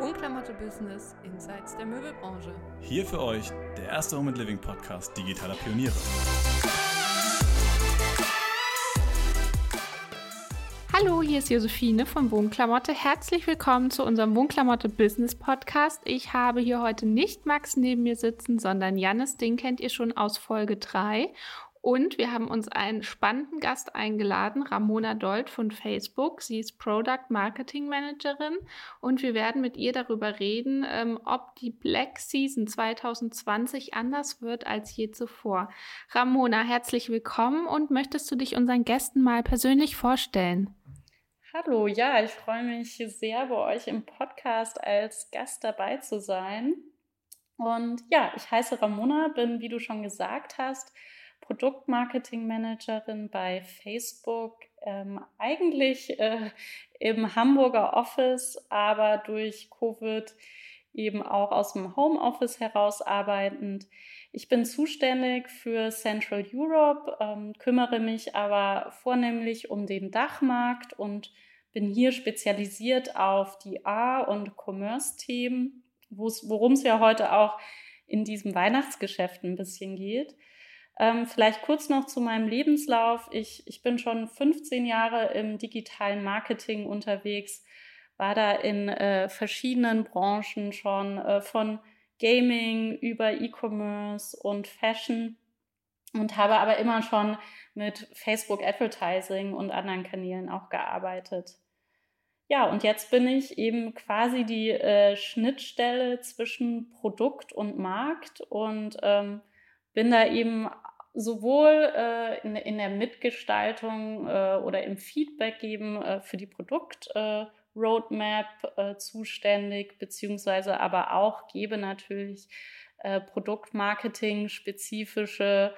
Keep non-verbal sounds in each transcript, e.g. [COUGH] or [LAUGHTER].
Unklamotte Business Insights der Möbelbranche. Hier für euch der erste Home and Living Podcast digitaler Pioniere. Hallo, hier ist Josephine von Wohnklamotte. Herzlich willkommen zu unserem Wohnklamotte Business Podcast. Ich habe hier heute nicht Max neben mir sitzen, sondern Jannis. Den kennt ihr schon aus Folge 3. Und wir haben uns einen spannenden Gast eingeladen, Ramona Dold von Facebook. Sie ist Product Marketing Managerin und wir werden mit ihr darüber reden, ähm, ob die Black Season 2020 anders wird als je zuvor. Ramona, herzlich willkommen und möchtest du dich unseren Gästen mal persönlich vorstellen? Hallo, ja, ich freue mich sehr, bei euch im Podcast als Gast dabei zu sein. Und ja, ich heiße Ramona, bin, wie du schon gesagt hast, Produktmarketing-Managerin bei Facebook, ähm, eigentlich äh, im Hamburger Office, aber durch Covid eben auch aus dem Homeoffice heraus arbeitend. Ich bin zuständig für Central Europe, ähm, kümmere mich aber vornehmlich um den Dachmarkt und bin hier spezialisiert auf die A- und Commerce-Themen, worum es ja heute auch in diesem Weihnachtsgeschäft ein bisschen geht. Ähm, vielleicht kurz noch zu meinem Lebenslauf. Ich, ich bin schon 15 Jahre im digitalen Marketing unterwegs, war da in äh, verschiedenen Branchen schon äh, von Gaming über E-Commerce und Fashion und habe aber immer schon mit Facebook Advertising und anderen Kanälen auch gearbeitet. Ja, und jetzt bin ich eben quasi die äh, Schnittstelle zwischen Produkt und Markt und ähm, bin da eben sowohl äh, in, in, der Mitgestaltung äh, oder im Feedback geben äh, für die Produktroadmap äh, äh, zuständig, beziehungsweise aber auch gebe natürlich äh, Produktmarketing-spezifische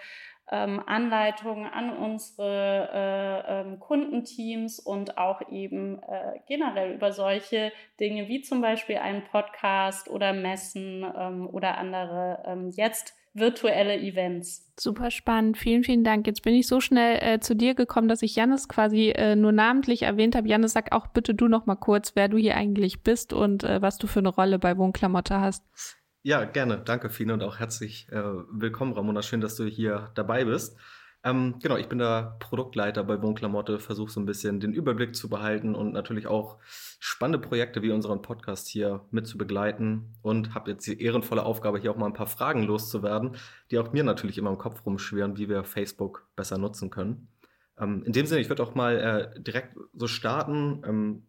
ähm, Anleitungen an unsere ähm, Kundenteams und auch eben generell über solche Dinge wie zum Beispiel einen Podcast oder Messen ähm, oder andere ähm, jetzt virtuelle Events. Super spannend. Vielen, vielen Dank. Jetzt bin ich so schnell äh, zu dir gekommen, dass ich Jannis quasi äh, nur namentlich erwähnt habe. Jannis, sag auch bitte du noch mal kurz, wer du hier eigentlich bist und äh, was du für eine Rolle bei Wohnklamotte hast. Ja, gerne. Danke, Fine, und auch herzlich äh, willkommen, Ramona. Schön, dass du hier dabei bist. Ähm, genau, ich bin der Produktleiter bei Wohnklamotte, versuche so ein bisschen den Überblick zu behalten und natürlich auch spannende Projekte wie unseren Podcast hier mit zu begleiten und habe jetzt die ehrenvolle Aufgabe, hier auch mal ein paar Fragen loszuwerden, die auch mir natürlich immer im Kopf rumschwirren, wie wir Facebook besser nutzen können. Ähm, in dem Sinne, ich würde auch mal äh, direkt so starten, ähm,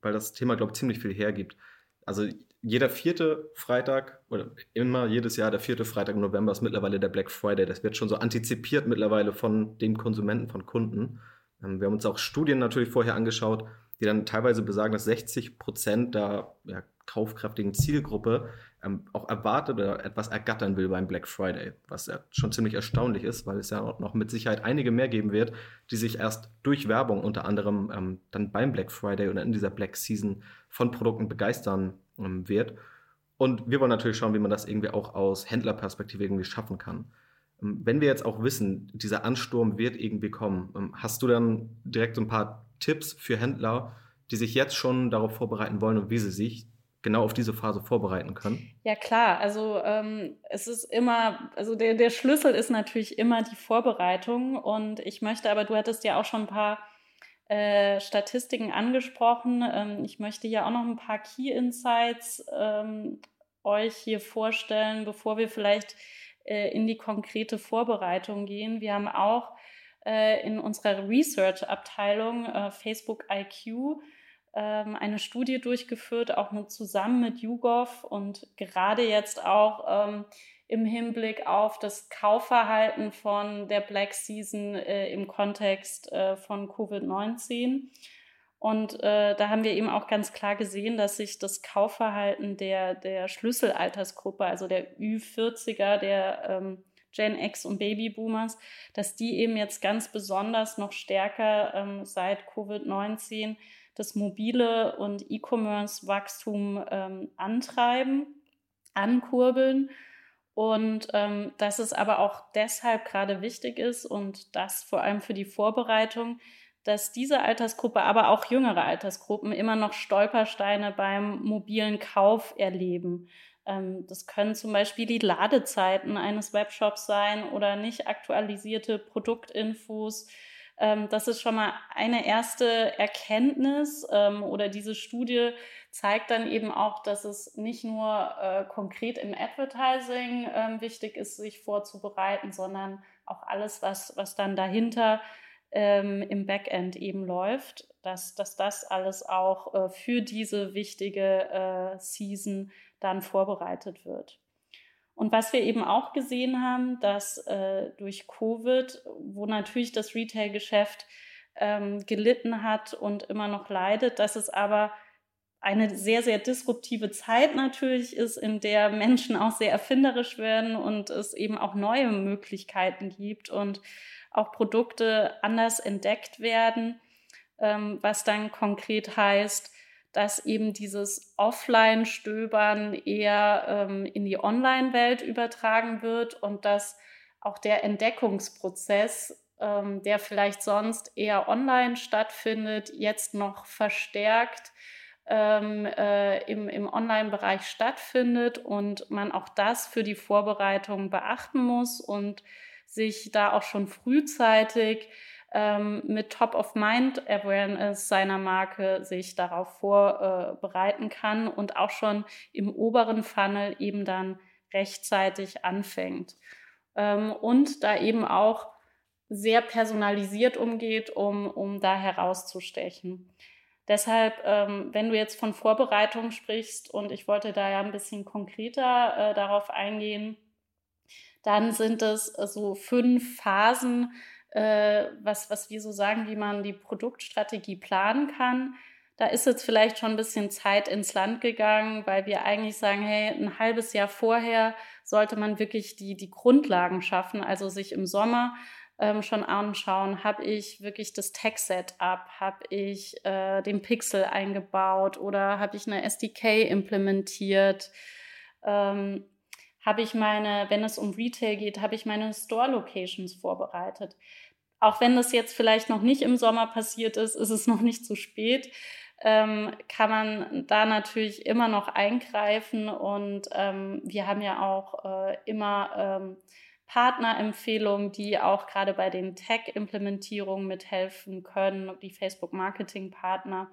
weil das Thema, glaube ich, ziemlich viel hergibt. Also jeder vierte Freitag oder immer jedes Jahr der vierte Freitag im November ist mittlerweile der Black Friday. Das wird schon so antizipiert mittlerweile von den Konsumenten, von Kunden. Ähm, wir haben uns auch Studien natürlich vorher angeschaut, die dann teilweise besagen, dass 60 Prozent der ja, kaufkräftigen Zielgruppe ähm, auch erwartet oder etwas ergattern will beim Black Friday, was ja schon ziemlich erstaunlich ist, weil es ja auch noch mit Sicherheit einige mehr geben wird, die sich erst durch Werbung unter anderem ähm, dann beim Black Friday oder in dieser Black Season von Produkten begeistern wird. Und wir wollen natürlich schauen, wie man das irgendwie auch aus Händlerperspektive irgendwie schaffen kann. Ähm, wenn wir jetzt auch wissen, dieser Ansturm wird irgendwie kommen, ähm, hast du dann direkt so ein paar Tipps für Händler, die sich jetzt schon darauf vorbereiten wollen und wie sie sich genau auf diese Phase vorbereiten können? Ja klar, also ähm, es ist immer, also der, der Schlüssel ist natürlich immer die Vorbereitung und ich möchte aber, du hattest ja auch schon ein paar äh, Statistiken angesprochen. Ähm, ich möchte ja auch noch ein paar Key Insights ähm, euch hier vorstellen, bevor wir vielleicht äh, in die konkrete Vorbereitung gehen. Wir haben auch äh, in unserer Research-Abteilung äh, Facebook IQ ähm, eine Studie durchgeführt, auch mit, zusammen mit YouGov und gerade jetzt auch ähm, im Hinblick auf das Kaufverhalten von der Black Season äh, im Kontext äh, von Covid-19. Und äh, da haben wir eben auch ganz klar gesehen, dass sich das Kaufverhalten der, der Schlüsselaltersgruppe, also der Ü40er, der ähm, Gen X und Babyboomers, dass die eben jetzt ganz besonders noch stärker ähm, seit Covid-19 das mobile und E-Commerce-Wachstum ähm, antreiben, ankurbeln und ähm, dass es aber auch deshalb gerade wichtig ist und das vor allem für die Vorbereitung, dass diese Altersgruppe, aber auch jüngere Altersgruppen immer noch Stolpersteine beim mobilen Kauf erleben. Ähm, das können zum Beispiel die Ladezeiten eines Webshops sein oder nicht aktualisierte Produktinfos. Ähm, das ist schon mal eine erste Erkenntnis ähm, oder diese Studie zeigt dann eben auch, dass es nicht nur äh, konkret im Advertising wichtig ist, sich vorzubereiten, sondern auch alles, was, was dann dahinter im Backend eben läuft, dass, dass das alles auch äh, für diese wichtige äh, Season dann vorbereitet wird. Und was wir eben auch gesehen haben, dass äh, durch Covid, wo natürlich das Retail-Geschäft ähm, gelitten hat und immer noch leidet, dass es aber eine sehr, sehr disruptive Zeit natürlich ist, in der Menschen auch sehr erfinderisch werden und es eben auch neue Möglichkeiten gibt und auch Produkte anders entdeckt werden, ähm, was dann konkret heißt, dass eben dieses Offline-Stöbern eher ähm, in die Online-Welt übertragen wird und dass auch der Entdeckungsprozess, ähm, der vielleicht sonst eher online stattfindet, jetzt noch verstärkt ähm, äh, im, im Online-Bereich stattfindet und man auch das für die Vorbereitung beachten muss und sich da auch schon frühzeitig ähm, mit Top-of-Mind-Awareness seiner Marke sich darauf vorbereiten kann und auch schon im oberen Funnel eben dann rechtzeitig anfängt. Ähm, und da eben auch sehr personalisiert umgeht, um, um da herauszustechen. Deshalb, ähm, wenn du jetzt von Vorbereitung sprichst und ich wollte da ja ein bisschen konkreter äh, darauf eingehen, dann sind es so fünf Phasen, äh, was, was wir so sagen, wie man die Produktstrategie planen kann. Da ist jetzt vielleicht schon ein bisschen Zeit ins Land gegangen, weil wir eigentlich sagen, hey, ein halbes Jahr vorher sollte man wirklich die, die Grundlagen schaffen, also sich im Sommer ähm, schon anschauen, habe ich wirklich das Tech-Setup, habe ich äh, den Pixel eingebaut oder habe ich eine SDK implementiert. Ähm, habe ich meine, wenn es um Retail geht, habe ich meine Store-Locations vorbereitet. Auch wenn das jetzt vielleicht noch nicht im Sommer passiert ist, ist es [LAUGHS] noch nicht zu spät. Ähm, kann man da natürlich immer noch eingreifen und ähm, wir haben ja auch äh, immer ähm, Partnerempfehlungen, die auch gerade bei den Tech-Implementierungen mithelfen können, die Facebook-Marketing-Partner.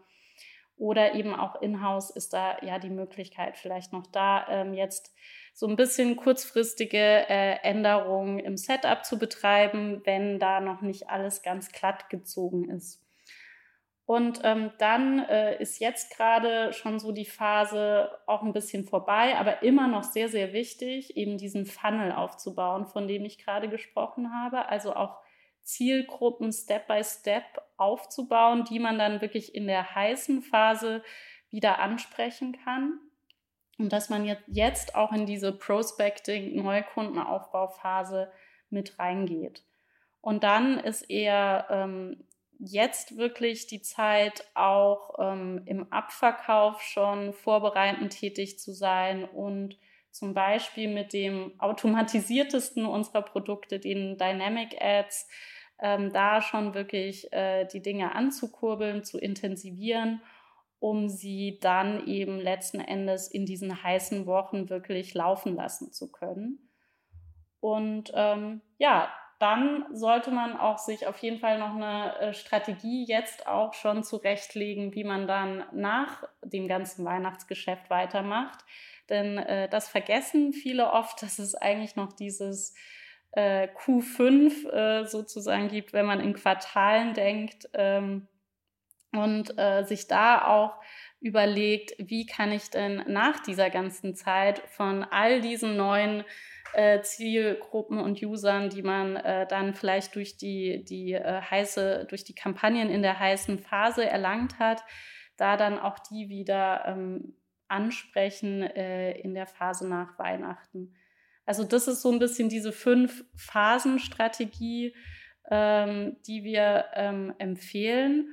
Oder eben auch in-house ist da ja die Möglichkeit vielleicht noch da, ähm, jetzt so ein bisschen kurzfristige äh, Änderungen im Setup zu betreiben, wenn da noch nicht alles ganz glatt gezogen ist. Und ähm, dann äh, ist jetzt gerade schon so die Phase auch ein bisschen vorbei, aber immer noch sehr, sehr wichtig, eben diesen Funnel aufzubauen, von dem ich gerade gesprochen habe. Also auch Zielgruppen Step by Step aufzubauen, die man dann wirklich in der heißen Phase wieder ansprechen kann. Und dass man jetzt auch in diese Prospecting, Neukundenaufbauphase mit reingeht. Und dann ist eher ähm, jetzt wirklich die Zeit, auch ähm, im Abverkauf schon vorbereitend tätig zu sein und zum Beispiel mit dem automatisiertesten unserer Produkte, den Dynamic Ads, ähm, da schon wirklich äh, die Dinge anzukurbeln, zu intensivieren um sie dann eben letzten Endes in diesen heißen Wochen wirklich laufen lassen zu können. Und ähm, ja, dann sollte man auch sich auf jeden Fall noch eine äh, Strategie jetzt auch schon zurechtlegen, wie man dann nach dem ganzen Weihnachtsgeschäft weitermacht. Denn äh, das vergessen viele oft, dass es eigentlich noch dieses äh, Q5 äh, sozusagen gibt, wenn man in Quartalen denkt. Ähm, und äh, sich da auch überlegt, wie kann ich denn nach dieser ganzen Zeit von all diesen neuen äh, Zielgruppen und Usern, die man äh, dann vielleicht durch die, die äh, heiße, durch die Kampagnen in der heißen Phase erlangt hat, da dann auch die wieder ähm, ansprechen äh, in der Phase nach Weihnachten. Also das ist so ein bisschen diese fünf Phasen-Strategie, ähm, die wir ähm, empfehlen.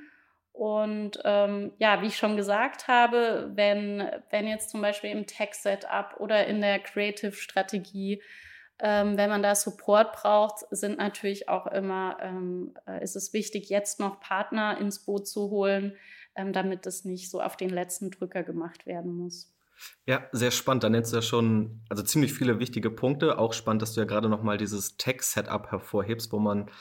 Und ähm, ja, wie ich schon gesagt habe, wenn, wenn jetzt zum Beispiel im Tech-Setup oder in der Creative-Strategie Ähm, wenn man da Support braucht, sind natürlich auch immer, ähm, äh, ist es wichtig, jetzt noch Partner ins Boot zu holen, ähm, damit es nicht so auf den letzten Drücker gemacht werden muss. Ja, sehr spannend. Da nennst du ja schon also ziemlich viele wichtige Punkte. Auch spannend, dass du ja gerade nochmal dieses Tech-Setup hervorhebst, wo man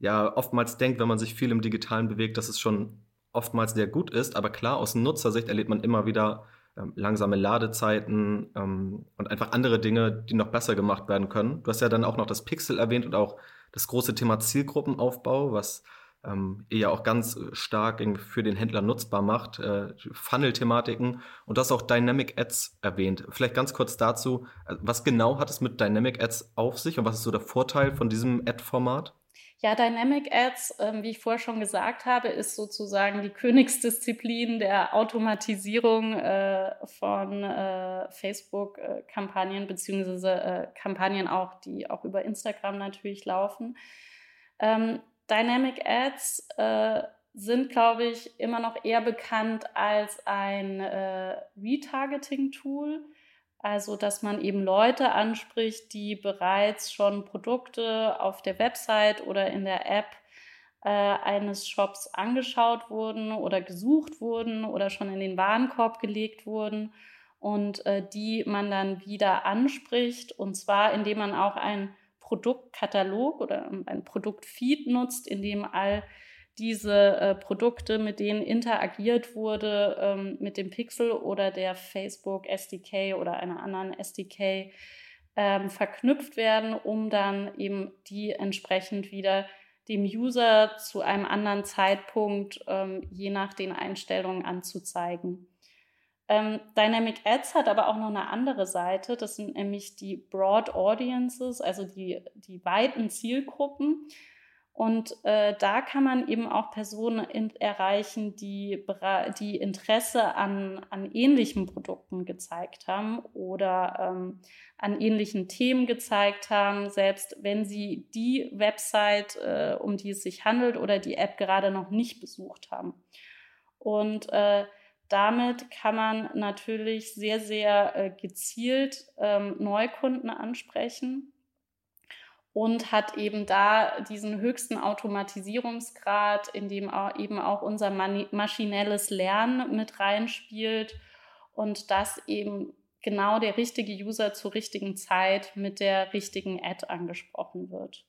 ja oftmals denkt, wenn man sich viel im Digitalen bewegt, dass es schon oftmals sehr gut ist. Aber klar, aus Nutzersicht erlebt man immer wieder ähm, langsame Ladezeiten ähm, und einfach andere Dinge, die noch besser gemacht werden können. Du hast ja dann auch noch das Pixel erwähnt und auch das große Thema Zielgruppenaufbau, was ähm, ihr ja auch ganz stark für den Händler nutzbar macht, äh, Funnel-Thematiken und du hast auch Dynamic Ads erwähnt. Vielleicht ganz kurz dazu, äh, was genau hat es mit Dynamic Ads auf sich und was ist so der Vorteil von diesem Ad-Format? Ja, Dynamic Ads, ähm, wie ich vorher schon gesagt habe, ist sozusagen die Königsdisziplin der Automatisierung äh, von äh, Facebook-Kampagnen, beziehungsweise äh, Kampagnen auch, die auch über Instagram natürlich laufen. Ähm, Dynamic Ads äh, sind, glaube ich, immer noch eher bekannt als ein äh, Retargeting-Tool also, dass man eben Leute anspricht, die bereits schon Produkte auf der Website oder in der App äh, eines Shops angeschaut wurden oder gesucht wurden oder schon in den Warenkorb gelegt wurden und äh, die man dann wieder anspricht. Und zwar, indem man auch einen Produktkatalog oder ein Produktfeed nutzt, in dem all diese äh, Produkte, mit denen interagiert wurde, ähm, mit dem Pixel oder der Facebook SDK oder einer anderen SDK ähm, verknüpft werden, um dann eben die entsprechend wieder dem User zu einem anderen Zeitpunkt ähm, je nach den Einstellungen anzuzeigen. Ähm, Dynamic Ads hat aber auch noch eine andere Seite, das sind nämlich die Broad Audiences, also die, die weiten Zielgruppen. Und äh, da kann man eben auch Personen in, erreichen, die, die Interesse an, an ähnlichen Produkten gezeigt haben oder ähm, an ähnlichen Themen gezeigt haben, selbst wenn sie die Website, äh, um die es sich handelt oder die App gerade noch nicht besucht haben. Und äh, damit kann man natürlich sehr, sehr äh, gezielt ähm, Neukunden ansprechen und hat eben da diesen höchsten Automatisierungsgrad, in dem auch eben auch unser maschinelles Lernen mit reinspielt und dass eben genau der richtige User zur richtigen Zeit mit der richtigen Ad angesprochen wird.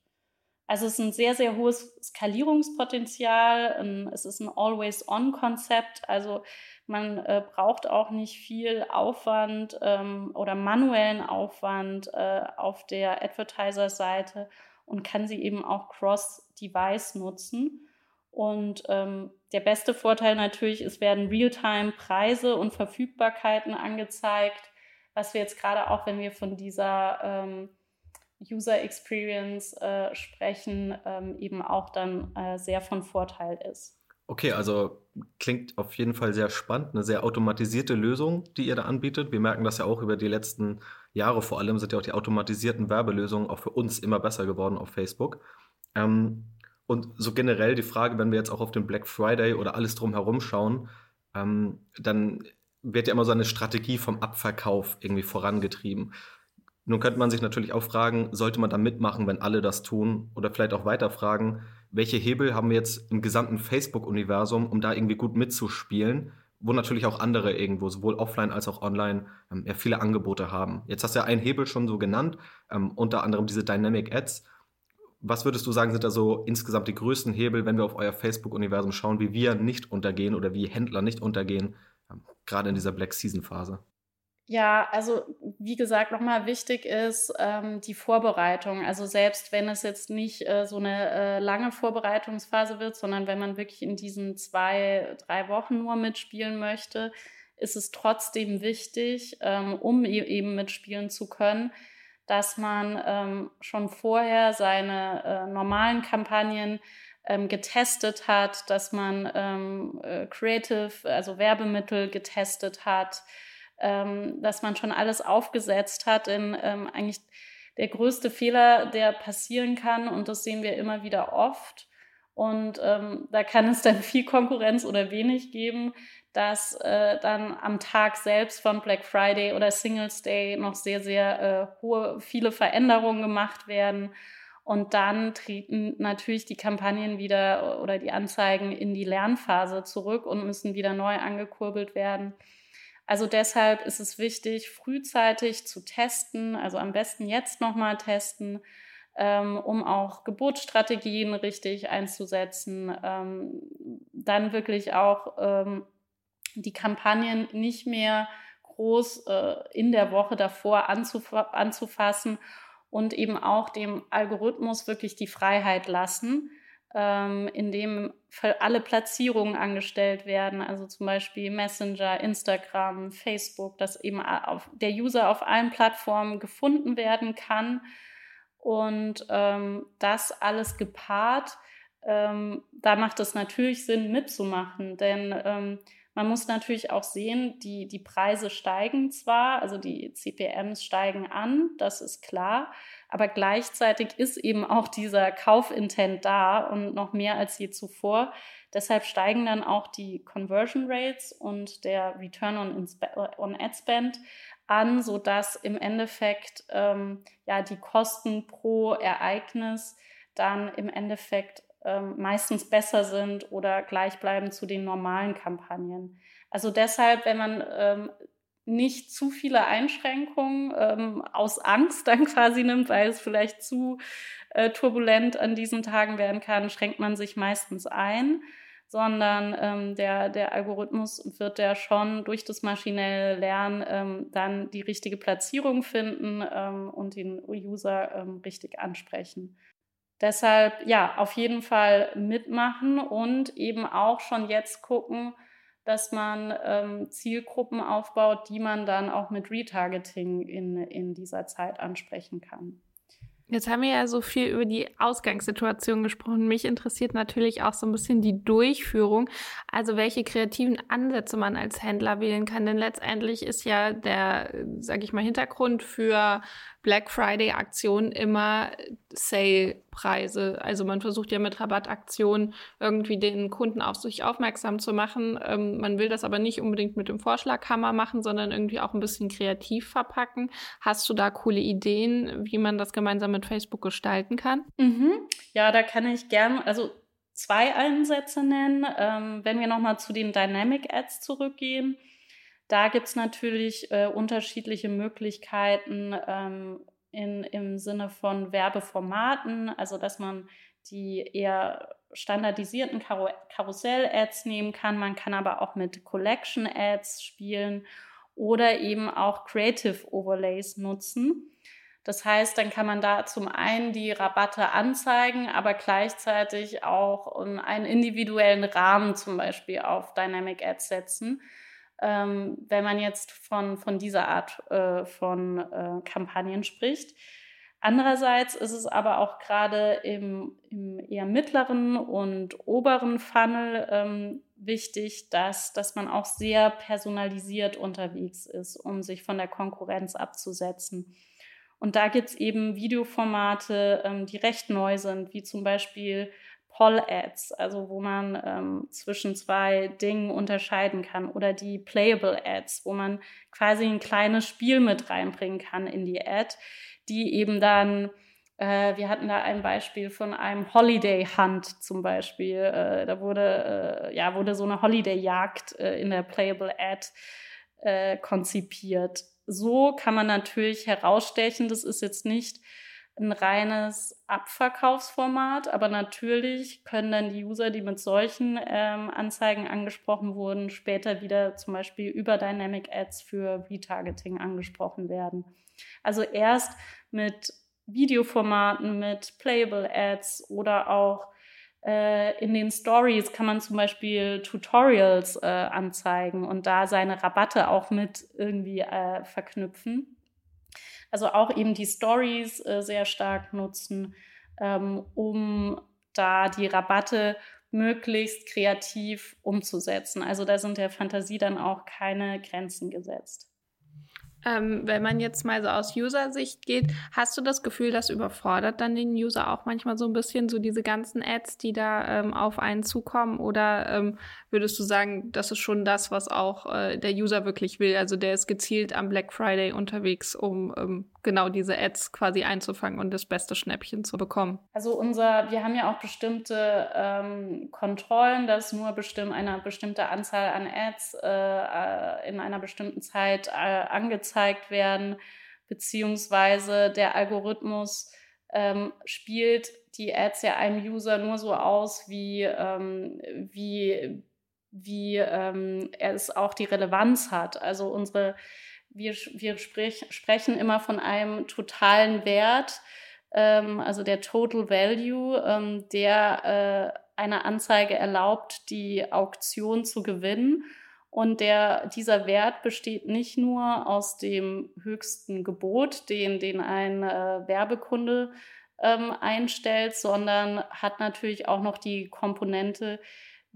Also es ist ein sehr, sehr hohes Skalierungspotenzial. Es ist ein Always-On-Konzept. Also man äh, braucht auch nicht viel Aufwand ähm, oder manuellen Aufwand äh, auf der Advertiser-Seite und kann sie eben auch cross-device nutzen. Und ähm, der beste Vorteil natürlich, es werden Realtime-Preise und Verfügbarkeiten angezeigt, was wir jetzt gerade auch, wenn wir von dieser ähm, User Experience äh, sprechen, ähm, eben auch dann äh, sehr von Vorteil ist. Okay, also klingt auf jeden Fall sehr spannend, eine sehr automatisierte Lösung, die ihr da anbietet. Wir merken das ja auch über die letzten Jahre vor allem, sind ja auch die automatisierten Werbelösungen auch für uns immer besser geworden auf Facebook. Ähm, und so generell die Frage, wenn wir jetzt auch auf den Black Friday oder alles drumherum schauen, ähm, dann wird ja immer so eine Strategie vom Abverkauf irgendwie vorangetrieben. Nun könnte man sich natürlich auch fragen, sollte man da mitmachen, wenn alle das tun? Oder vielleicht auch weiter fragen, welche Hebel haben wir jetzt im gesamten Facebook-Universum, um da irgendwie gut mitzuspielen, wo natürlich auch andere irgendwo, sowohl offline als auch online, ähm, ja, viele Angebote haben. Jetzt hast du ja einen Hebel schon so genannt, ähm, unter anderem diese Dynamic Ads. Was würdest du sagen, sind da so insgesamt die größten Hebel, wenn wir auf euer Facebook-Universum schauen, wie wir nicht untergehen oder wie Händler nicht untergehen, ähm, gerade in dieser Black Season-Phase? Ja, also wie gesagt, nochmal wichtig ist ähm, die Vorbereitung. Also selbst wenn es jetzt nicht äh, so eine äh, lange Vorbereitungsphase wird, sondern wenn man wirklich in diesen zwei, drei Wochen nur mitspielen möchte, ist es trotzdem wichtig, ähm, um e eben mitspielen zu können, dass man ähm, schon vorher seine äh, normalen Kampagnen ähm, getestet hat, dass man ähm, äh, Creative, also Werbemittel getestet hat ähm, dass man schon alles aufgesetzt hat. Denn ähm, eigentlich der größte Fehler, der passieren kann, und das sehen wir immer wieder oft, und ähm, da kann es dann viel Konkurrenz oder wenig geben, dass äh, dann am Tag selbst von Black Friday oder Singles Day noch sehr, sehr äh, hohe, viele Veränderungen gemacht werden. Und dann treten natürlich die Kampagnen wieder oder die Anzeigen in die Lernphase zurück und müssen wieder neu angekurbelt werden. Also deshalb ist es wichtig, frühzeitig zu testen, also am besten jetzt nochmal testen, ähm, um auch Geburtsstrategien richtig einzusetzen. Ähm, dann wirklich auch ähm, die Kampagnen nicht mehr groß äh, in der Woche davor anzuf anzufassen und eben auch dem Algorithmus wirklich die Freiheit lassen, ähm, indem alle Platzierungen angestellt werden, also zum Beispiel Messenger, Instagram, Facebook, dass eben auf, der User auf allen Plattformen gefunden werden kann. Und ähm, das alles gepaart. Ähm, da macht es natürlich Sinn mitzumachen, denn ähm, man muss natürlich auch sehen, die, die Preise steigen zwar, also die CPMs steigen an, das ist klar, aber gleichzeitig ist eben auch dieser Kaufintent da und noch mehr als je zuvor. Deshalb steigen dann auch die Conversion Rates und der Return on, on Ad Spend an, sodass im Endeffekt ähm, ja, die Kosten pro Ereignis dann im Endeffekt ähm, meistens besser sind oder gleich bleiben zu den normalen Kampagnen. Also deshalb, wenn man ähm, nicht zu viele Einschränkungen ähm, aus Angst dann quasi nimmt, weil es vielleicht zu äh, turbulent an diesen Tagen werden kann, schränkt man sich meistens ein, sondern ähm, der, der Algorithmus wird ja schon durch das maschinelle Lernen ähm, dann die richtige Platzierung finden ähm, und den User ähm, richtig ansprechen. Deshalb, ja, auf jeden Fall mitmachen und eben auch schon jetzt gucken, dass man ähm, Zielgruppen aufbaut, die man dann auch mit Retargeting in, in dieser Zeit ansprechen kann. Jetzt haben wir ja so viel über die Ausgangssituation gesprochen. Mich interessiert natürlich auch so ein bisschen die Durchführung, also welche kreativen Ansätze man als Händler wählen kann. Denn letztendlich ist ja der, sage ich mal, Hintergrund für Black Friday Aktionen immer Sale-Preise. Also man versucht ja mit Rabattaktionen irgendwie den Kunden auf sich aufmerksam zu machen. Ähm, man will das aber nicht unbedingt mit dem Vorschlaghammer machen, sondern irgendwie auch ein bisschen kreativ verpacken. Hast du da coole Ideen, wie man das gemeinsam mit Facebook gestalten kann? Mhm. Ja, da kann ich gern, also zwei Ansätze nennen. Ähm, wenn wir nochmal zu den Dynamic Ads zurückgehen, da gibt es natürlich äh, unterschiedliche Möglichkeiten ähm, in, im Sinne von Werbeformaten, also dass man die eher standardisierten Kar Karussell-Ads nehmen kann. Man kann aber auch mit Collection-Ads spielen oder eben auch Creative Overlays nutzen. Das heißt, dann kann man da zum einen die Rabatte anzeigen, aber gleichzeitig auch einen individuellen Rahmen zum Beispiel auf Dynamic Ads setzen ähm, wenn man jetzt von, von dieser Art äh, von äh, Kampagnen spricht. Andererseits ist es aber auch gerade im, im, eher mittleren und oberen Funnel ähm, wichtig, dass, dass man auch sehr personalisiert unterwegs ist, um sich von der Konkurrenz abzusetzen. Und da gibt es eben Videoformate, ähm, die recht neu sind, wie zum Beispiel Poll-Ads, also wo man ähm, zwischen zwei Dingen unterscheiden kann, oder die Playable Ads, wo man quasi ein kleines Spiel mit reinbringen kann in die Ad, die eben dann äh, wir hatten da ein Beispiel von einem Holiday Hunt zum Beispiel. Äh, da wurde, äh, ja, wurde so eine Holiday-Jagd äh, in der Playable Ad äh, konzipiert. So kann man natürlich herausstechen, das ist jetzt nicht ein reines Abverkaufsformat, aber natürlich können dann die User, die mit solchen ähm, Anzeigen angesprochen wurden, später wieder zum Beispiel über Dynamic Ads für Retargeting angesprochen werden. Also erst mit Videoformaten, mit Playable Ads oder auch äh, in den Stories kann man zum Beispiel Tutorials äh, anzeigen und da seine Rabatte auch mit irgendwie äh, verknüpfen. Also auch eben die Stories äh, sehr stark nutzen, ähm, um da die Rabatte möglichst kreativ umzusetzen. Also da sind der Fantasie dann auch keine Grenzen gesetzt. Ähm, wenn man jetzt mal so aus User-Sicht geht, hast du das Gefühl, das überfordert dann den User auch manchmal so ein bisschen, so diese ganzen Ads, die da ähm, auf einen zukommen? Oder ähm, würdest du sagen, das ist schon das, was auch äh, der User wirklich will? Also der ist gezielt am Black Friday unterwegs, um ähm, genau diese Ads quasi einzufangen und das beste Schnäppchen zu bekommen. Also unser, wir haben ja auch bestimmte ähm, Kontrollen, dass nur bestimmt eine bestimmte Anzahl an Ads äh, äh, in einer bestimmten Zeit äh, angezeigt werden, beziehungsweise der Algorithmus ähm, spielt die Ads ja einem User nur so aus, wie, ähm, wie, wie ähm, es auch die Relevanz hat. Also unsere wir, wir sprich, sprechen immer von einem totalen Wert, ähm, also der Total Value, ähm, der äh, einer Anzeige erlaubt, die Auktion zu gewinnen. Und der, dieser Wert besteht nicht nur aus dem höchsten Gebot, den, den ein äh, Werbekunde ähm, einstellt, sondern hat natürlich auch noch die Komponente,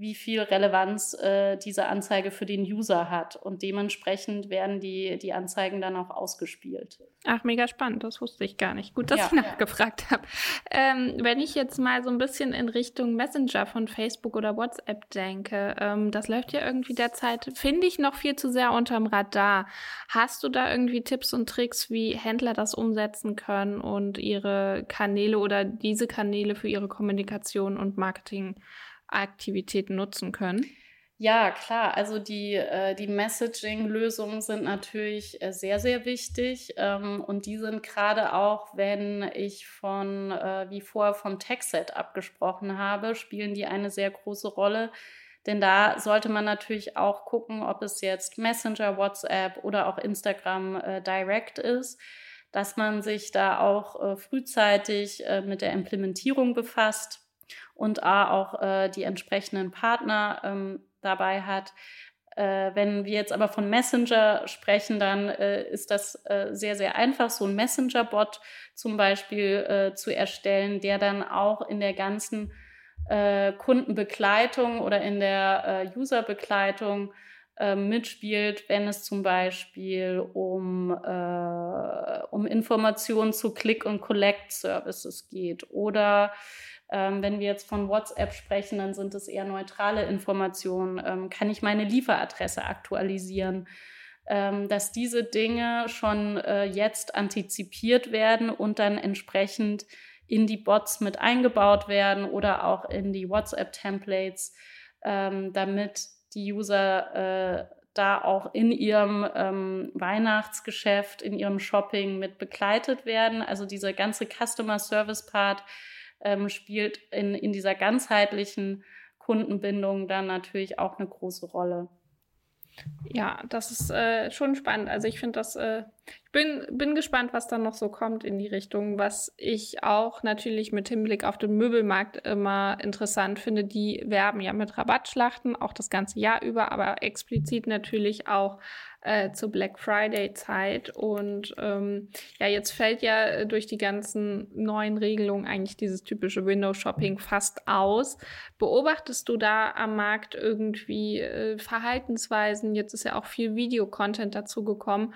wie viel Relevanz äh, diese Anzeige für den User hat. Und dementsprechend werden die, die Anzeigen dann auch ausgespielt. Ach, mega spannend, das wusste ich gar nicht. Gut, dass ja, ich nachgefragt habe. Ähm, wenn ich jetzt mal so ein bisschen in Richtung Messenger von Facebook oder WhatsApp denke, ähm, das läuft ja irgendwie derzeit, finde ich, noch viel zu sehr unterm Radar. Hast du da irgendwie Tipps und Tricks, wie Händler das umsetzen können und ihre Kanäle oder diese Kanäle für ihre Kommunikation und Marketing Aktivitäten nutzen können? Ja, klar. Also die, äh, die Messaging-Lösungen sind natürlich äh, sehr, sehr wichtig. Ähm, und die sind gerade auch, wenn ich von, äh, wie vorher vom Tech-Set abgesprochen habe, spielen die eine sehr große Rolle. Denn da sollte man natürlich auch gucken, ob es jetzt Messenger, WhatsApp oder auch Instagram äh, Direct ist, dass man sich da auch äh, frühzeitig äh, mit der Implementierung befasst und A, auch äh, die entsprechenden Partner ähm, dabei hat. Äh, wenn wir jetzt aber von Messenger sprechen, dann äh, ist das äh, sehr, sehr einfach, so ein Messenger-Bot zum Beispiel äh, zu erstellen, der dann auch in der ganzen äh, Kundenbegleitung oder in der Userbegleitung mitspielt, wenn es zum Beispiel um, um Informationen zu Click- und Collect-Services geht oder ähm, wenn wir jetzt von WhatsApp sprechen, dann sind es eher neutrale Informationen. Ähm, kann ich meine Lieferadresse aktualisieren? Ähm, dass diese Dinge schon äh, jetzt antizipiert werden und dann entsprechend in die Bots mit eingebaut werden oder auch in die WhatsApp-Templates, ähm, damit die User äh, da auch in ihrem ähm, Weihnachtsgeschäft, in ihrem Shopping mit begleitet werden. Also dieser ganze Customer Service Part ähm, spielt in, in dieser ganzheitlichen Kundenbindung dann natürlich auch eine große Rolle. Ja, das ist äh, schon spannend. Also ich finde das, äh, ich bin, bin gespannt, was dann noch so kommt in die Richtung. Was ich auch natürlich mit Hinblick auf den Möbelmarkt immer interessant finde, die werben ja mit Rabattschlachten, auch das ganze Jahr über, aber explizit natürlich auch äh, zur Black Friday-Zeit. Und ähm, ja, jetzt fällt ja durch die ganzen neuen Regelungen eigentlich dieses typische Window-Shopping fast aus. Beobachtest du da am Markt irgendwie äh, Verhaltensweisen? Jetzt ist ja auch viel Videocontent dazu gekommen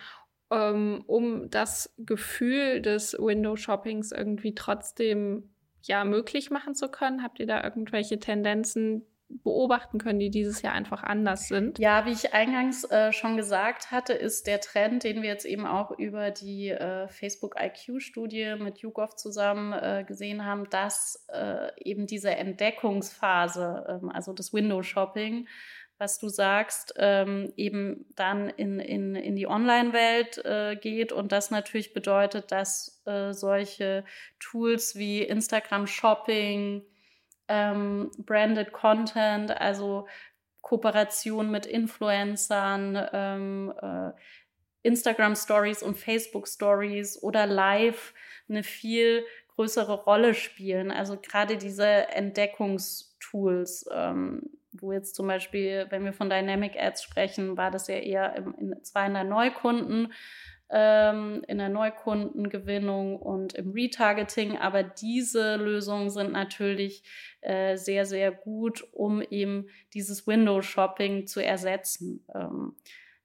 ähm, um das Gefühl des Window-Shoppings irgendwie trotzdem ja möglich machen zu können? Habt ihr da irgendwelche Tendenzen, beobachten können, die dieses Jahr einfach anders sind. Ja, wie ich eingangs äh, schon gesagt hatte, ist der Trend, den wir jetzt eben auch über die äh, Facebook IQ-Studie mit YouGov zusammen äh, gesehen haben, dass äh, eben diese Entdeckungsphase, ähm, also das Window-Shopping, was du sagst, ähm, eben dann in, in, in die Online-Welt äh, geht und das natürlich bedeutet, dass äh, solche Tools wie Instagram Shopping, ähm, branded Content, also Kooperation mit Influencern, ähm, äh, Instagram Stories und Facebook Stories oder Live eine viel größere Rolle spielen. Also gerade diese Entdeckungstools, ähm, wo jetzt zum Beispiel, wenn wir von Dynamic Ads sprechen, war das ja eher im, in, zwar in der Neukunden, ähm, in der Neukundengewinnung und im Retargeting. Aber diese Lösungen sind natürlich äh, sehr, sehr gut, um eben dieses Window-Shopping zu ersetzen. Ähm,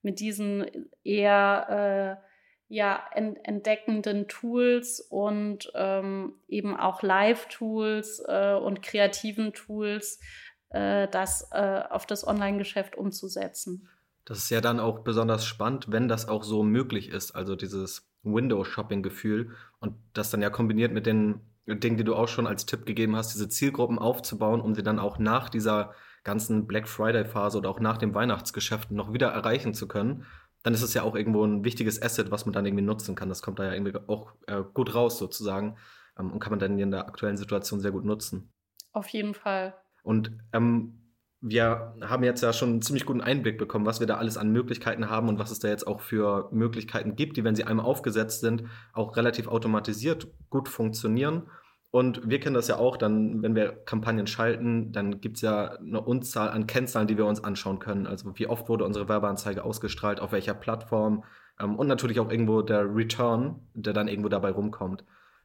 mit diesen eher äh, ja, entdeckenden Tools und ähm, eben auch Live-Tools äh, und kreativen Tools, das äh, auf das Online-Geschäft umzusetzen. Das ist ja dann auch besonders spannend, wenn das auch so möglich ist, also dieses Window-Shopping-Gefühl und das dann ja kombiniert mit den Dingen, die du auch schon als Tipp gegeben hast, diese Zielgruppen aufzubauen, um sie dann auch nach dieser ganzen Black Friday-Phase oder auch nach dem Weihnachtsgeschäft noch wieder erreichen zu können dann ist es ja auch irgendwo ein wichtiges Asset, was man dann irgendwie nutzen kann. Das kommt da ja irgendwie auch äh, gut raus sozusagen ähm, und kann man dann in der aktuellen Situation sehr gut nutzen. Auf jeden Fall. Und ähm, wir haben jetzt ja schon einen ziemlich guten Einblick bekommen, was wir da alles an Möglichkeiten haben und was es da jetzt auch für Möglichkeiten gibt, die, wenn sie einmal aufgesetzt sind, auch relativ automatisiert gut funktionieren. Und wir kennen das ja auch, dann, wenn wir Kampagnen schalten, dann gibt es ja eine Unzahl an Kennzahlen, die wir uns anschauen können. Also wie oft wurde unsere Werbeanzeige ausgestrahlt, auf welcher Plattform ähm, und natürlich auch irgendwo der Return, der dann irgendwo dabei rumkommt.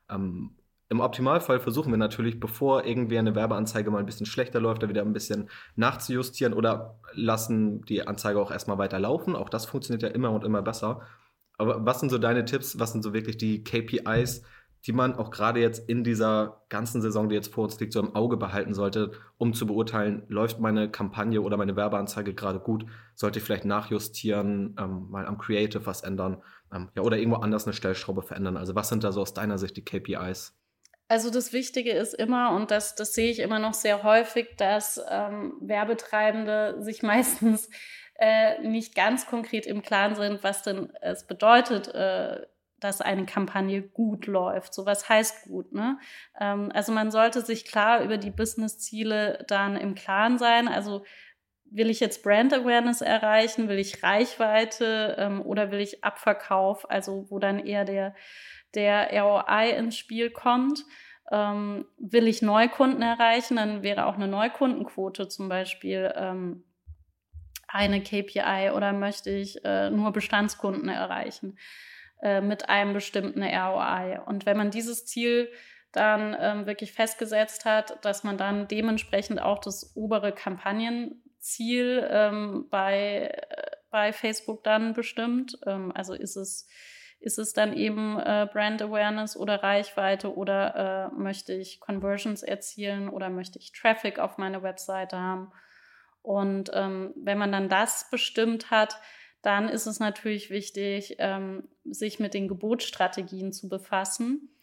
Ähm, Im Optimalfall versuchen wir natürlich, bevor irgendwie eine Werbeanzeige mal ein bisschen schlechter läuft, da wieder ein bisschen nachzujustieren oder lassen die Anzeige auch erstmal weiter laufen. Auch das funktioniert ja immer und immer besser. Aber was sind so deine Tipps? Was sind so wirklich die KPIs, die man auch gerade jetzt in dieser ganzen Saison, die jetzt vor uns liegt, so im Auge behalten sollte, um zu beurteilen, läuft meine Kampagne oder meine Werbeanzeige gerade gut, sollte ich vielleicht nachjustieren, ähm, mal am Creative was ändern ähm, ja, oder irgendwo anders eine Stellschraube verändern. Also was sind da so aus deiner Sicht die KPIs? Also das Wichtige ist immer, und das, das sehe ich immer noch sehr häufig, dass ähm, Werbetreibende sich [LAUGHS] meistens äh, nicht ganz konkret im Klaren sind, was denn es bedeutet, äh, dass eine Kampagne gut läuft. So was heißt gut, ne? Ähm, also man sollte sich klar über die Business-Ziele dann im Klaren sein. Also will ich jetzt Brand Awareness erreichen, will ich Reichweite ähm, oder will ich Abverkauf, also wo dann eher der, der ROI ins Spiel kommt. Ähm, will ich Neukunden erreichen, dann wäre auch eine Neukundenquote zum Beispiel ähm, eine KPI oder möchte ich äh, nur Bestandskunden erreichen. Äh, mit einem bestimmten ROI. Und wenn man dieses Ziel dann ähm, wirklich festgesetzt hat, dass man dann dementsprechend auch das obere Kampagnenziel ähm, bei, äh, bei Facebook dann bestimmt. Ähm, also ist es, ist es dann eben äh, Brand Awareness oder Reichweite oder äh, möchte ich Conversions erzielen oder möchte ich Traffic auf meine Webseite haben? Und ähm, wenn man dann das bestimmt hat, dann ist es natürlich wichtig, ähm, sich mit den Gebotsstrategien zu befassen.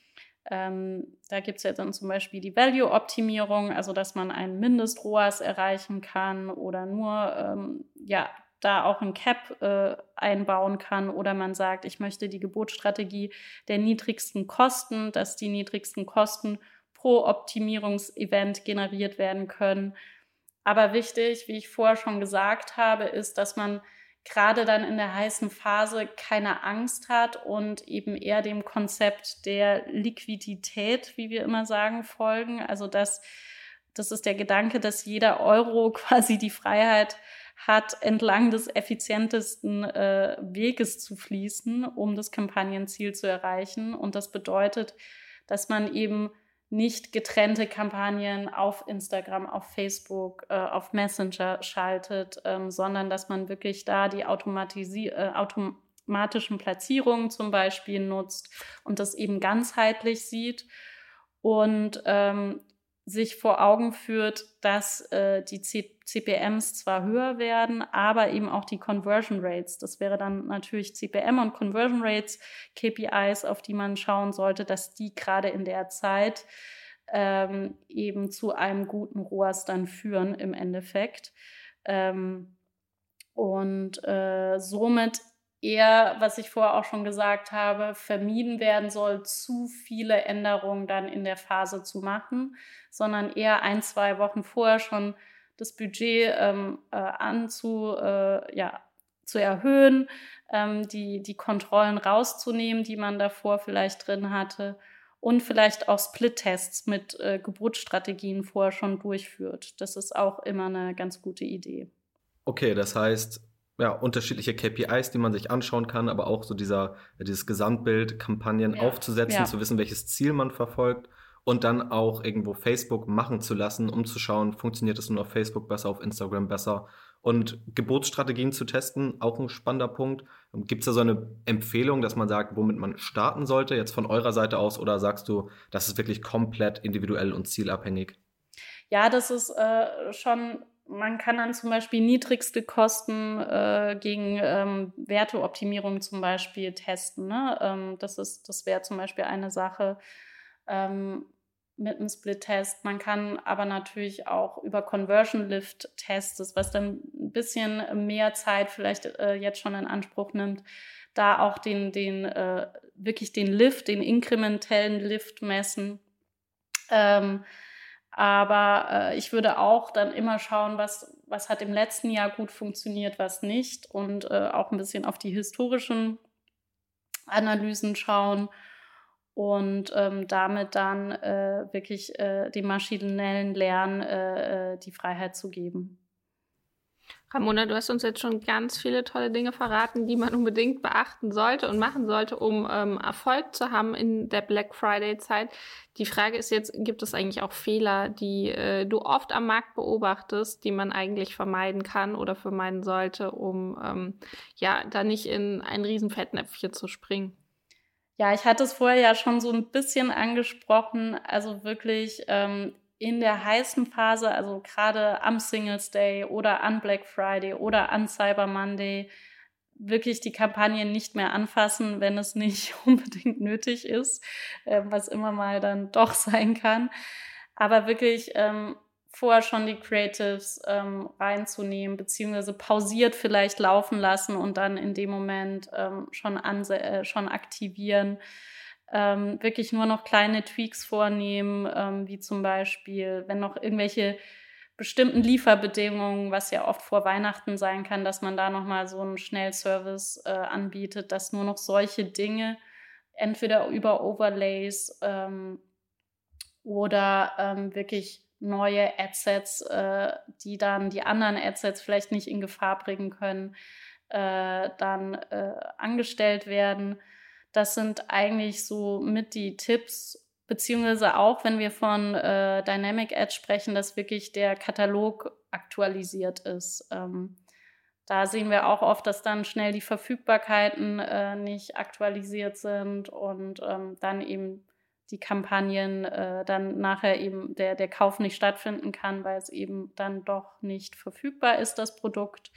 Ähm, da gibt es ja dann zum Beispiel die Value-Optimierung, also dass man einen Mindest-ROAS erreichen kann oder nur ähm, ja, da auch ein Cap äh, einbauen kann oder man sagt, ich möchte die Gebotsstrategie der niedrigsten Kosten, dass die niedrigsten Kosten pro Optimierungsevent generiert werden können. Aber wichtig, wie ich vorher schon gesagt habe, ist, dass man gerade dann in der heißen Phase keine Angst hat und eben eher dem Konzept der Liquidität, wie wir immer sagen, folgen. Also das, das ist der Gedanke, dass jeder Euro [LAUGHS] quasi die Freiheit hat, entlang des effizientesten äh, Weges zu fließen, um das Kampagnenziel zu erreichen. Und das bedeutet, dass man eben nicht getrennte Kampagnen auf Instagram, auf Facebook, äh, auf Messenger schaltet, ähm, sondern dass man wirklich da die Automatisi äh, automatischen Platzierungen zum Beispiel nutzt und das eben ganzheitlich sieht und ähm, sich vor Augen führt, dass äh, die C CPMs zwar höher werden, aber eben auch die Conversion Rates. Das wäre dann natürlich CPM und Conversion Rates, KPIs, auf die man schauen sollte, dass die gerade in der Zeit ähm, eben zu einem guten ROAS dann führen im Endeffekt. Ähm, und äh, somit eher, was ich vorher auch schon gesagt habe, vermieden werden soll, zu viele Änderungen dann in der Phase zu machen, sondern eher ein, zwei Wochen vorher schon das Budget ähm, äh, anzu, äh, ja, zu erhöhen, ähm, die, die Kontrollen rauszunehmen, die man davor vielleicht drin hatte und vielleicht auch Split-Tests mit äh, Geburtsstrategien vorher schon durchführt. Das ist auch immer eine ganz gute Idee. Okay, das heißt, ja, unterschiedliche KPIs, die man sich anschauen kann, aber auch so dieser, dieses Gesamtbild, Kampagnen ja. aufzusetzen, ja. zu wissen, welches Ziel man verfolgt und dann auch irgendwo Facebook machen zu lassen, um zu schauen, funktioniert es nun auf Facebook besser, auf Instagram besser Und Geburtsstrategien zu testen, auch ein spannender Punkt. Gibt es da so eine Empfehlung, dass man sagt, womit man starten sollte, jetzt von eurer Seite aus, oder sagst du, das ist wirklich komplett individuell und zielabhängig? Ja, das ist äh, schon, man kann dann zum Beispiel niedrigste Kosten äh, gegen ähm, Werteoptimierung zum Beispiel testen. Ne? Ähm, das das wäre zum Beispiel eine Sache. Ähm, mit einem Split-Test. Man kann aber natürlich auch über Conversion Lift-Tests, was dann ein bisschen mehr Zeit vielleicht äh, jetzt schon in Anspruch nimmt, da auch den, den äh, wirklich den Lift, den inkrementellen Lift messen. Ähm, aber äh, ich würde auch dann immer schauen, was, was hat im letzten Jahr gut funktioniert, was nicht und äh, auch ein bisschen auf die historischen Analysen schauen und ähm, damit dann äh, wirklich äh, dem maschinellen Lernen äh, äh, die Freiheit zu geben. Ramona, du hast uns jetzt schon ganz viele tolle Dinge verraten, die man unbedingt beachten sollte und machen sollte, um ähm, Erfolg zu haben in der Black Friday-Zeit. Die Frage ist jetzt, gibt es eigentlich auch Fehler, die äh, du oft am Markt beobachtest, die man eigentlich vermeiden kann oder vermeiden sollte, um ähm, ja da nicht in ein riesen Fettnäpfchen zu springen? Ja, ich hatte es vorher ja schon so ein bisschen angesprochen. Also wirklich ähm, in der heißen Phase, also gerade am Singles Day oder an Black Friday oder an Cyber Monday, wirklich die Kampagnen nicht mehr anfassen, wenn es nicht [LAUGHS] unbedingt nötig ist, äh, was immer mal dann doch sein kann. Aber wirklich ähm, vorher schon die Creatives ähm, reinzunehmen, beziehungsweise pausiert vielleicht laufen lassen und dann in dem Moment ähm, schon, äh, schon aktivieren. Ähm, wirklich nur noch kleine Tweaks vornehmen, ähm, wie zum Beispiel, wenn noch irgendwelche bestimmten Lieferbedingungen, was ja oft vor Weihnachten sein kann, dass man da nochmal so einen Schnellservice äh, anbietet, dass nur noch solche Dinge entweder über Overlays ähm, oder ähm, wirklich neue Adsets, äh, die dann die anderen Adsets vielleicht nicht in Gefahr bringen können, äh, dann äh, angestellt werden. Das sind eigentlich so mit die Tipps, beziehungsweise auch, wenn wir von äh, Dynamic Ads sprechen, dass wirklich der Katalog aktualisiert ist. Ähm, da sehen wir auch oft, dass dann schnell die Verfügbarkeiten äh, nicht aktualisiert sind und ähm, dann eben die Kampagnen äh, dann nachher eben der, der Kauf nicht stattfinden kann, weil es eben dann doch nicht verfügbar ist, das Produkt.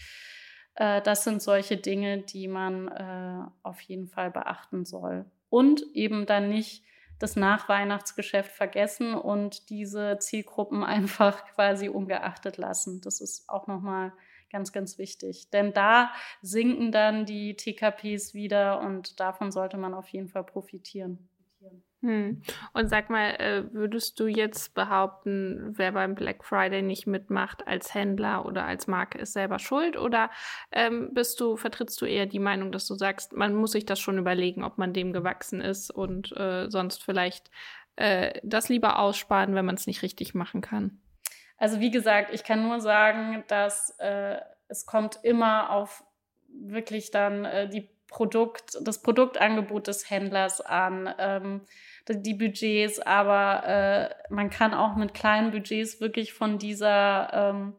Äh, das sind solche Dinge, die man äh, auf jeden Fall beachten soll. Und eben dann nicht das Nachweihnachtsgeschäft vergessen und diese Zielgruppen [LAUGHS] einfach quasi ungeachtet lassen. Das ist auch nochmal ganz, ganz wichtig. Denn da sinken dann die TKPs wieder und davon sollte man auf jeden Fall profitieren. Hm. Und sag mal, äh, würdest du jetzt behaupten, wer beim Black Friday nicht mitmacht als Händler oder als Marke ist selber schuld? Oder ähm, bist du, vertrittst du eher die Meinung, dass du sagst, man muss sich das schon überlegen, ob man dem gewachsen ist und äh, sonst vielleicht äh, das lieber aussparen, wenn man es nicht richtig machen kann? Also wie gesagt, ich kann nur sagen, dass äh, es kommt immer auf wirklich dann äh, die Produkt, das Produktangebot des Händlers an. Ähm, die Budgets, aber äh, man kann auch mit kleinen Budgets wirklich von dieser, ähm,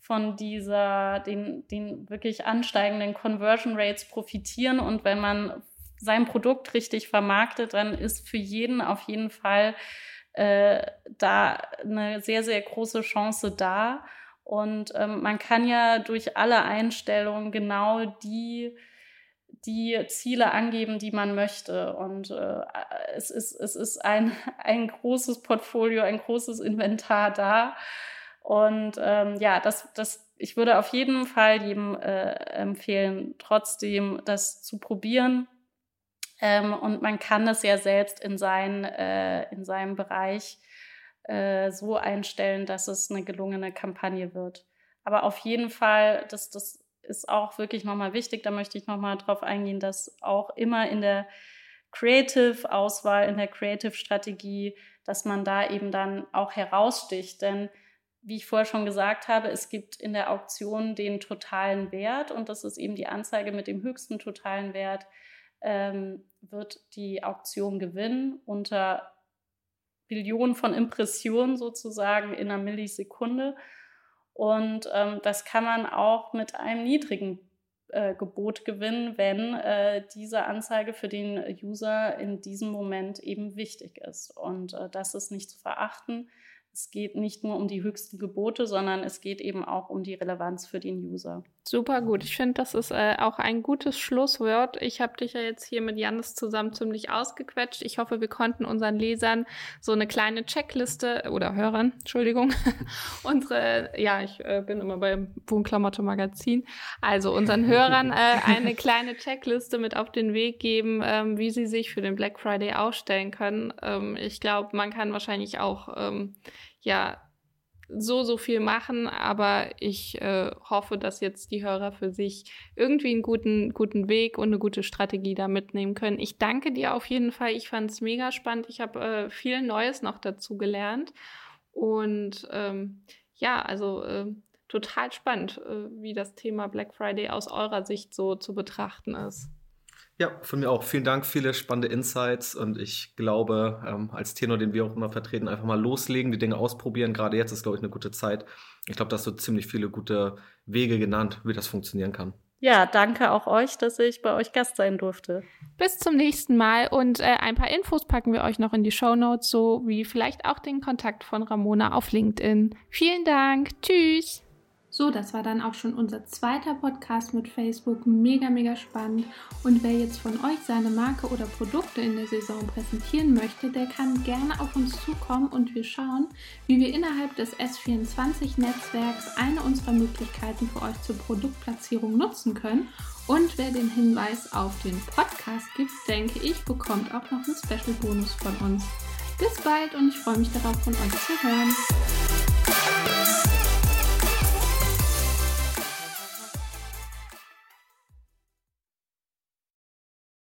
von dieser, den, den wirklich ansteigenden Conversion Rates profitieren. Und wenn man sein Produkt richtig vermarktet, dann ist für jeden auf jeden Fall äh, da eine sehr, sehr große Chance da. Und ähm, man kann ja durch alle Einstellungen genau die die Ziele angeben, die man möchte. Und äh, es ist, es ist ein, [LAUGHS] ein großes Portfolio, ein großes Inventar da. Und ähm, ja, das, das, ich würde auf jeden Fall jedem äh, empfehlen, trotzdem das zu probieren. Ähm, und man kann es ja selbst in, sein, äh, in seinem Bereich äh, so einstellen, dass es eine gelungene Kampagne wird. Aber auf jeden Fall, das, das ist auch wirklich nochmal wichtig. Da möchte ich nochmal drauf eingehen, dass auch immer in der Creative-Auswahl, in der Creative-Strategie, dass man da eben dann auch heraussticht. Denn wie ich vorher schon gesagt habe, es gibt in der Auktion den totalen Wert und das ist eben die Anzeige mit dem höchsten totalen Wert, ähm, wird die Auktion gewinnen unter Billionen von Impressionen sozusagen in einer Millisekunde. Und ähm, das kann man auch mit einem niedrigen äh, Gebot gewinnen, wenn äh, diese Anzeige für den User in diesem Moment eben wichtig ist. Und äh, das ist nicht zu verachten. Es geht nicht nur um die höchsten Gebote, sondern es geht eben auch um die Relevanz für den User. Super gut. Ich finde, das ist äh, auch ein gutes Schlusswort. Ich habe dich ja jetzt hier mit Janis zusammen ziemlich ausgequetscht. Ich hoffe, wir konnten unseren Lesern so eine kleine Checkliste oder Hörern, Entschuldigung, [LAUGHS] unsere, ja, ich äh, bin immer beim Wohnklamotte Magazin, also unseren Hörern äh, eine [LAUGHS] kleine Checkliste mit auf den Weg geben, ähm, wie sie sich für den Black Friday ausstellen können. Ähm, ich glaube, man kann wahrscheinlich auch ähm, ja so, so viel machen, aber ich äh, hoffe, dass jetzt die Hörer für sich irgendwie einen guten, guten Weg und eine gute Strategie da mitnehmen können. Ich danke dir auf jeden Fall. Ich fand es mega spannend. Ich habe äh, viel Neues noch dazu gelernt. Und ähm, ja, also äh, total spannend, äh, wie das Thema Black Friday aus eurer Sicht so zu betrachten ist. Ja, von mir auch. Vielen Dank, viele spannende Insights und ich glaube, ähm, als Tenor, den wir auch immer vertreten, einfach mal loslegen, die Dinge ausprobieren. Gerade jetzt ist, glaube ich, eine gute Zeit. Ich glaube, da hast du ziemlich viele gute Wege genannt, wie das funktionieren kann. Ja, danke auch euch, dass ich bei euch Gast sein durfte. Bis zum nächsten Mal und äh, ein paar Infos packen wir euch noch in die Show Notes, so wie vielleicht auch den Kontakt von Ramona auf LinkedIn. Vielen Dank. Tschüss. So, das war dann auch schon unser zweiter Podcast mit Facebook. Mega, mega spannend. Und wer jetzt von euch seine Marke oder Produkte in der Saison präsentieren möchte, der kann gerne auf uns zukommen und wir schauen, wie wir innerhalb des S24-Netzwerks eine unserer Möglichkeiten für euch zur Produktplatzierung nutzen können. Und wer den Hinweis auf den Podcast gibt, denke ich, bekommt auch noch einen Special-Bonus von uns. Bis bald und ich freue mich darauf, von euch zu hören.